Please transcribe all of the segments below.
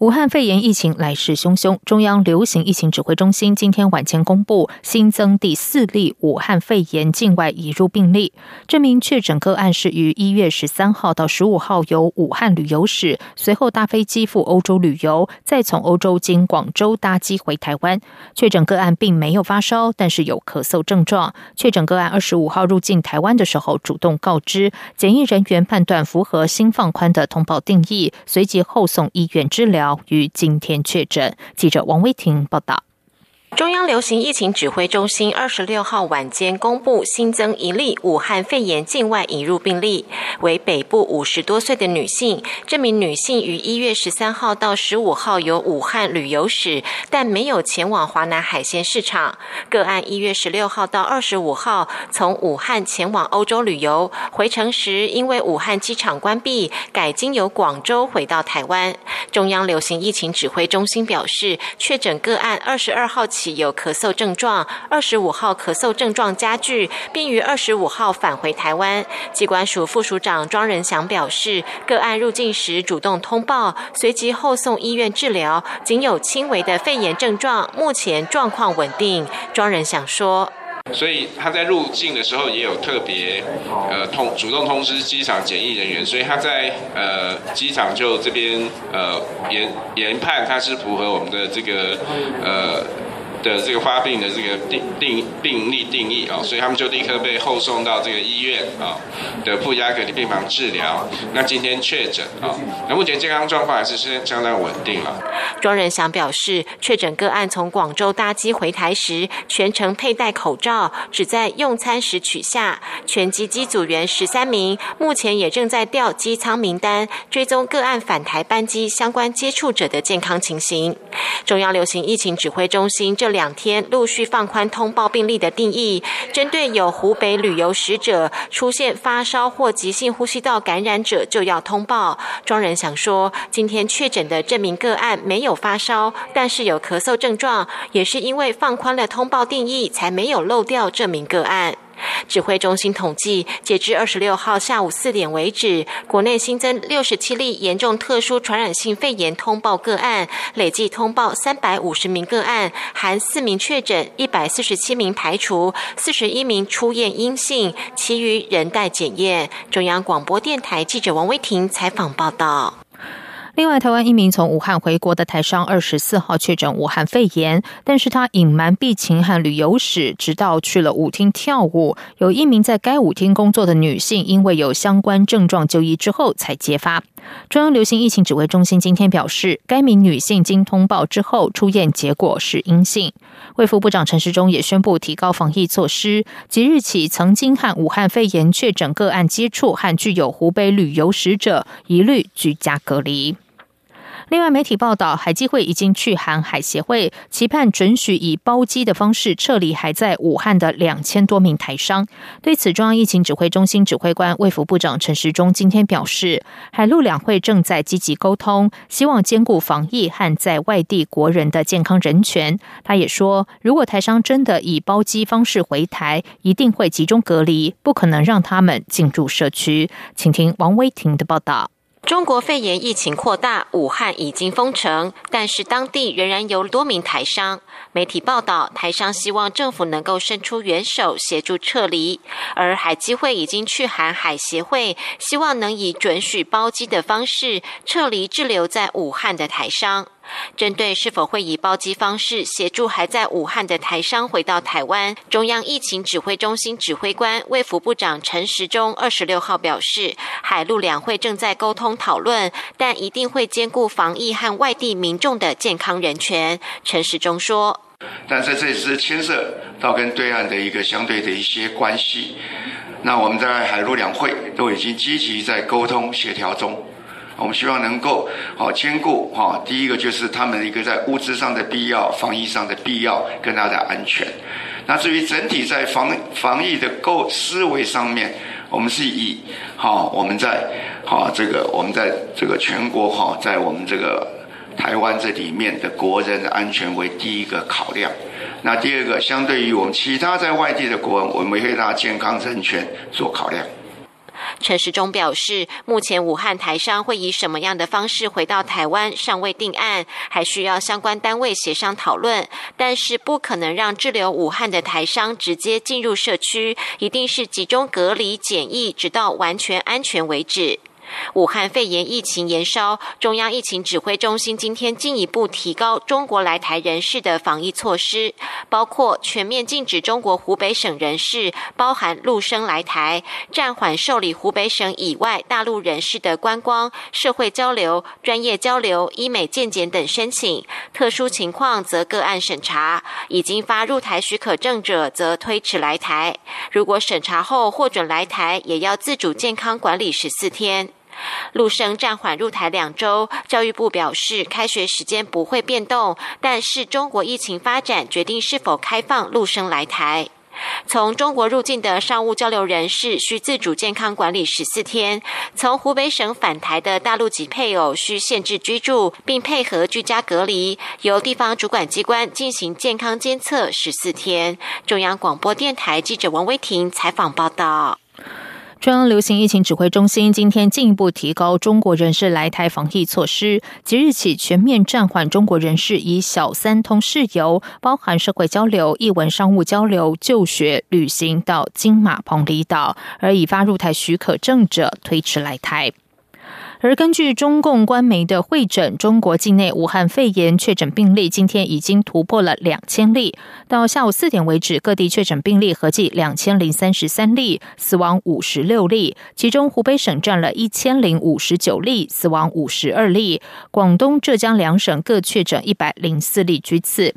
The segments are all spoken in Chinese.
武汉肺炎疫情来势汹汹，中央流行疫情指挥中心今天晚间公布新增第四例武汉肺炎境外移入病例。这名确诊个案是于一月十三号到十五号由武汉旅游史，随后搭飞机赴欧洲旅游，再从欧洲经广州搭机回台湾。确诊个案并没有发烧，但是有咳嗽症状。确诊个案二十五号入境台湾的时候主动告知，检疫人员判断符合新放宽的通报定义，随即后送医院治疗。于今天确诊。记者王威婷报道。中央流行疫情指挥中心二十六号晚间公布新增一例武汉肺炎境外引入病例，为北部五十多岁的女性。这名女性于一月十三号到十五号有武汉旅游史，但没有前往华南海鲜市场。个案一月十六号到二十五号从武汉前往欧洲旅游，回程时因为武汉机场关闭，改经由广州回到台湾。中央流行疫情指挥中心表示，确诊个案二十二号。起有咳嗽症状，二十五号咳嗽症状加剧，并于二十五号返回台湾。机关署副署长庄仁祥表示，个案入境时主动通报，随即后送医院治疗，仅有轻微的肺炎症状，目前状况稳定。庄仁祥说。所以他在入境的时候也有特别呃通主动通知机场检疫人员，所以他在呃机场就这边呃研研判他是符合我们的这个呃。的这个发病的这个定定病例定义啊，所以他们就立刻被后送到这个医院啊的负压隔离病房治疗。那今天确诊啊，那目前健康状况还是是相当稳定了。庄仁祥表示，确诊个案从广州搭机回台时，全程佩戴口罩，只在用餐时取下。全机机组员十三名，目前也正在调机舱名单，追踪个案返台班机相关接触者的健康情形。中央流行疫情指挥中心这两天陆续放宽通报病例的定义，针对有湖北旅游使者出现发烧或急性呼吸道感染者，就要通报。庄人想说，今天确诊的这名个案没有发烧，但是有咳嗽症状，也是因为放宽了通报定义，才没有漏掉这名个案。指挥中心统计，截至二十六号下午四点为止，国内新增六十七例严重特殊传染性肺炎通报个案，累计通报三百五十名个案，含四名确诊，一百四十七名排除，四十一名出验阴性，其余仍待检验。中央广播电台记者王威婷采访报道。另外，台湾一名从武汉回国的台商，二十四号确诊武汉肺炎，但是他隐瞒病情和旅游史，直到去了舞厅跳舞。有一名在该舞厅工作的女性，因为有相关症状就医之后才揭发。中央流行疫情指挥中心今天表示，该名女性经通报之后出验结果是阴性。卫副部长陈时中也宣布提高防疫措施，即日起，曾经和武汉肺炎确诊个案接触和具有湖北旅游史者，一律居家隔离。另外，媒体报道，海基会已经去函海协会，期盼准许以包机的方式撤离还在武汉的两千多名台商。对此，中央疫情指挥中心指挥官卫福部长陈时中今天表示，海陆两会正在积极沟通，希望兼顾防疫和在外地国人的健康人权。他也说，如果台商真的以包机方式回台，一定会集中隔离，不可能让他们进入社区。请听王威婷的报道。中国肺炎疫情扩大，武汉已经封城，但是当地仍然有多名台商。媒体报道，台商希望政府能够伸出援手协助撤离，而海基会已经去函海协会，希望能以准许包机的方式撤离滞留在武汉的台商。针对是否会以包机方式协助还在武汉的台商回到台湾，中央疫情指挥中心指挥官卫福部长陈时中二十六号表示，海陆两会正在沟通讨论，但一定会兼顾防疫和外地民众的健康人权。陈时中说：“但是这也是牵涉到跟对岸的一个相对的一些关系，那我们在海陆两会都已经积极在沟通协调中。”我们希望能够好兼顾哈，第一个就是他们一个在物资上的必要、防疫上的必要跟他的安全。那至于整体在防防疫的构思维上面，我们是以好我们在好这个我们在这个全国哈，在我们这个台湾这里面的国人的安全为第一个考量。那第二个，相对于我们其他在外地的国人，我们会拿健康人权做考量。陈时中表示，目前武汉台商会以什么样的方式回到台湾尚未定案，还需要相关单位协商讨论。但是不可能让滞留武汉的台商直接进入社区，一定是集中隔离检疫，直到完全安全为止。武汉肺炎疫情延烧，中央疫情指挥中心今天进一步提高中国来台人士的防疫措施，包括全面禁止中国湖北省人士，包含陆生来台，暂缓受理湖北省以外大陆人士的观光、社会交流、专业交流、医美健检等申请，特殊情况则个案审查，已经发入台许可证者则推迟来台。如果审查后获准来台，也要自主健康管理十四天。陆生暂缓入台两周，教育部表示开学时间不会变动，但是中国疫情发展决定是否开放陆生来台。从中国入境的商务交流人士需自主健康管理十四天；从湖北省返台的大陆籍配偶需限制居住，并配合居家隔离，由地方主管机关进行健康监测十四天。中央广播电台记者王威婷采访报道。中央流行疫情指挥中心今天进一步提高中国人士来台防疫措施，即日起全面暂缓中国人士以小三通事由，包含社会交流、译文、商务交流、就学、旅行到金马、蓬离岛，而已发入台许可证者推迟来台。而根据中共官媒的会诊，中国境内武汉肺炎确诊病例今天已经突破了两千例。到下午四点为止，各地确诊病例合计两千零三十三例，死亡五十六例，其中湖北省占了一千零五十九例，死亡五十二例；广东、浙江两省各确诊一百零四例居次。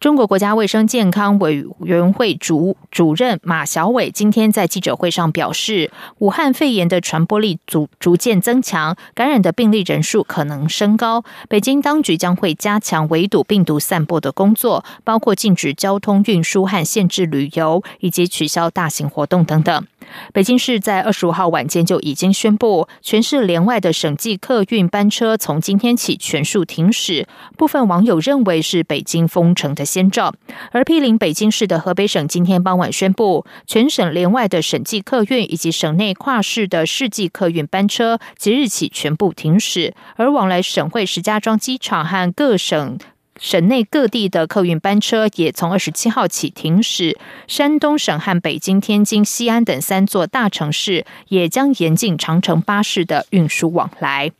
中国国家卫生健康委员会主主任马晓伟今天在记者会上表示，武汉肺炎的传播力逐逐渐增强，感染的病例人数可能升高。北京当局将会加强围堵病毒散播的工作，包括禁止交通运输和限制旅游，以及取消大型活动等等。北京市在二十五号晚间就已经宣布，全市连外的省际客运班车从今天起全数停驶。部分网友认为是北京封城的先兆。而毗邻北京市的河北省今天傍晚宣布，全省连外的省际客运以及省内跨市的市际客运班车即日起全部停驶，而往来省会石家庄机场和各省。省内各地的客运班车也从二十七号起停驶，山东省和北京、天津、西安等三座大城市也将严禁长城巴士的运输往来。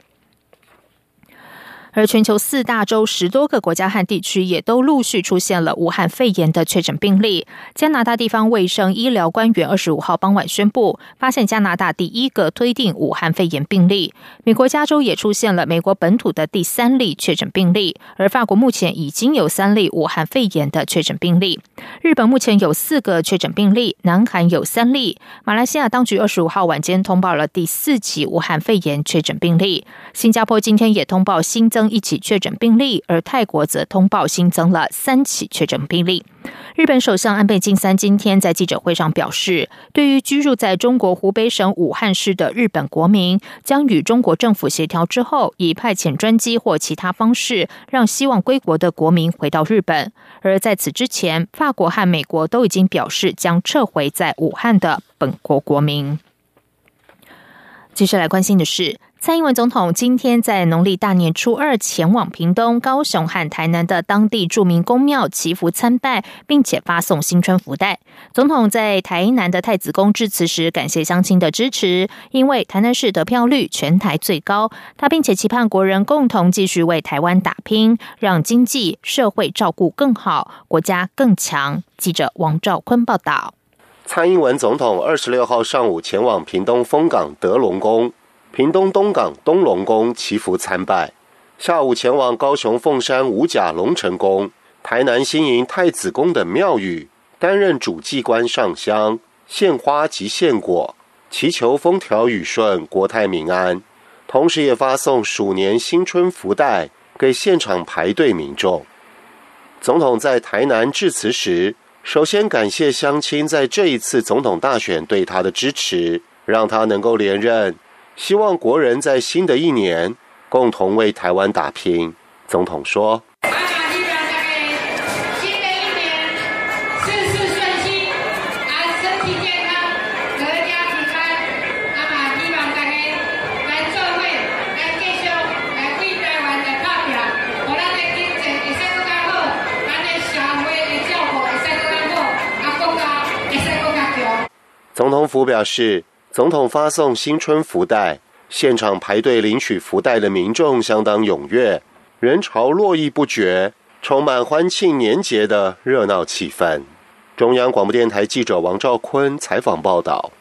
而全球四大洲十多个国家和地区也都陆续出现了武汉肺炎的确诊病例。加拿大地方卫生医疗官员二十五号傍晚宣布，发现加拿大第一个推定武汉肺炎病例。美国加州也出现了美国本土的第三例确诊病例，而法国目前已经有三例武汉肺炎的确诊病例。日本目前有四个确诊病例，南韩有三例。马来西亚当局二十五号晚间通报了第四起武汉肺炎确诊病例。新加坡今天也通报新增。一起确诊病例，而泰国则通报新增了三起确诊病例。日本首相安倍晋三今天在记者会上表示，对于居住在中国湖北省武汉市的日本国民，将与中国政府协调之后，以派遣专机或其他方式，让希望归国的国民回到日本。而在此之前，法国和美国都已经表示将撤回在武汉的本国国民。接下来关心的是。蔡英文总统今天在农历大年初二前往屏东、高雄和台南的当地著名宫庙祈福参拜，并且发送新春福袋。总统在台南的太子宫致辞时，感谢乡亲的支持，因为台南市得票率全台最高。他并且期盼国人共同继续为台湾打拼，让经济社会照顾更好，国家更强。记者王兆坤报道。蔡英文总统二十六号上午前往屏东丰港德隆宫。屏东东港东龙宫祈福参拜，下午前往高雄凤山五甲龙城宫、台南新营太子宫等庙宇，担任主祭官上香、献花及献果，祈求风调雨顺、国泰民安。同时，也发送鼠年新春福袋给现场排队民众。总统在台南致辞时，首先感谢乡亲在这一次总统大选对他的支持，让他能够连任。希望国人在新的一年共同为台湾打拼。总统说。总统府表示，总统发送新春福袋，现场排队领取福袋的民众相当踊跃，人潮络绎不绝，充满欢庆年节的热闹气氛。中央广播电台记者王兆坤采访报道。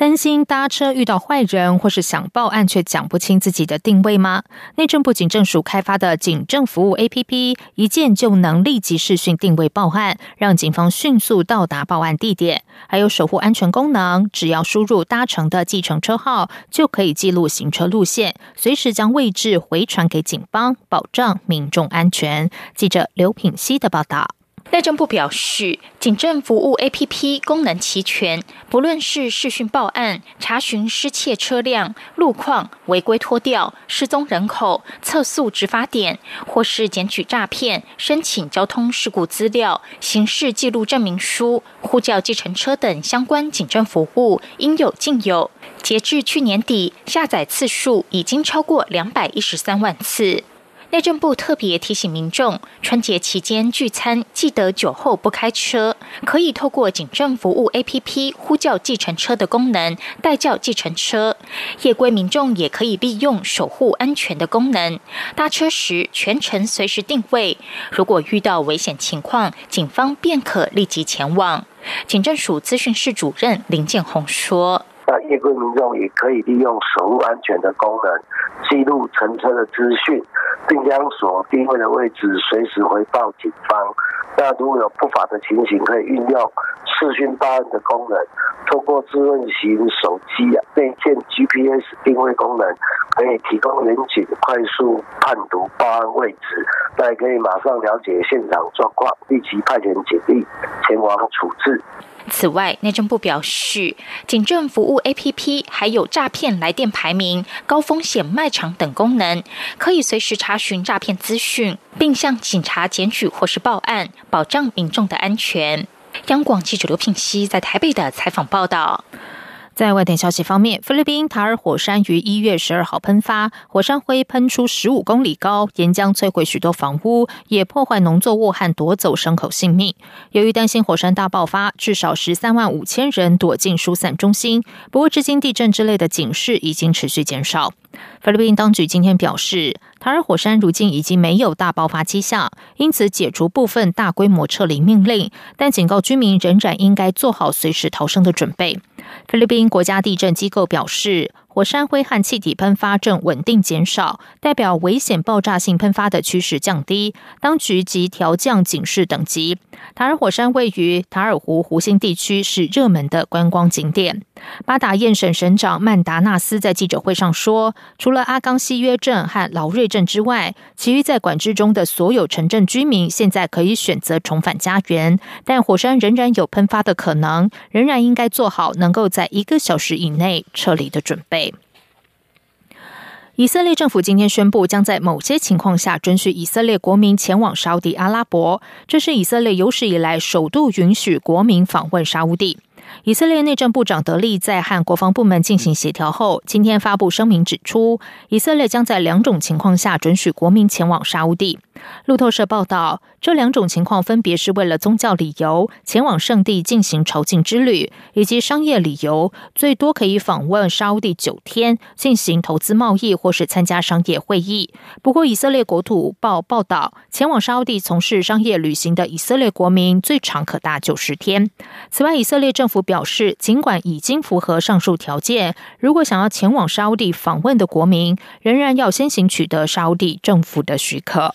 担心搭车遇到坏人，或是想报案却讲不清自己的定位吗？内政部警政署开发的警政服务 APP，一键就能立即视讯定位报案，让警方迅速到达报案地点。还有守护安全功能，只要输入搭乘的计程车号，就可以记录行车路线，随时将位置回传给警方，保障民众安全。记者刘品希的报道。内政部表示，警政服务 APP 功能齐全，不论是视讯报案、查询失窃车辆路况、违规拖吊、失踪人口、测速执法点，或是检举诈骗、申请交通事故资料、刑事记录证明书、呼叫计程车等相关警政服务，应有尽有。截至去年底，下载次数已经超过两百一十三万次。内政部特别提醒民众，春节期间聚餐记得酒后不开车。可以透过警政服务 APP 呼叫计程车的功能，代叫计程车。夜归民众也可以利用守护安全的功能，搭车时全程随时定位。如果遇到危险情况，警方便可立即前往。警政署资讯室主任林建宏说。那夜归民众也可以利用守护安全的功能，记录乘车的资讯，并将所定位的位置随时回报警方。那如果有不法的情形，可以运用视讯报案的功能，透过智慧型手机啊内建 GPS 定位功能，可以提供民警快速判读报案位置，那也可以马上了解现场状况，立即派遣警力前往处置。此外，内政部表示，警政服务 APP 还有诈骗来电排名、高风险卖场等功能，可以随时查询诈骗资讯，并向警察检举或是报案，保障民众的安全。央广记者刘品熙在台北的采访报道。在外电消息方面，菲律宾塔尔火山于一月十二号喷发，火山灰喷出十五公里高，岩浆摧毁许多房屋，也破坏农作物和夺走牲口性命。由于担心火山大爆发，至少十三万五千人躲进疏散中心。不过，至今地震之类的警示已经持续减少。菲律宾当局今天表示，塔尔火山如今已经没有大爆发迹象，因此解除部分大规模撤离命令，但警告居民仍然应该做好随时逃生的准备。菲律宾国家地震机构表示。火山灰和气体喷发正稳定减少，代表危险爆炸性喷发的趋势降低。当局即调降警示等级。塔尔火山位于塔尔湖湖心地区，是热门的观光景点。巴达彦省省长曼达纳斯在记者会上说，除了阿冈西约镇和劳瑞镇之外，其余在管制中的所有城镇居民现在可以选择重返家园。但火山仍然有喷发的可能，仍然应该做好能够在一个小时以内撤离的准备。以色列政府今天宣布，将在某些情况下准许以色列国民前往沙地阿拉伯。这是以色列有史以来首度允许国民访问沙地。以色列内政部长德利在和国防部门进行协调后，今天发布声明指出，以色列将在两种情况下准许国民前往沙地。路透社报道。这两种情况分别是为了宗教理由前往圣地进行朝觐之旅，以及商业理由，最多可以访问沙地九天，进行投资贸易或是参加商业会议。不过，以色列国土报报道，前往沙地从事商业旅行的以色列国民最长可达九十天。此外，以色列政府表示，尽管已经符合上述条件，如果想要前往沙地访问的国民，仍然要先行取得沙地政府的许可。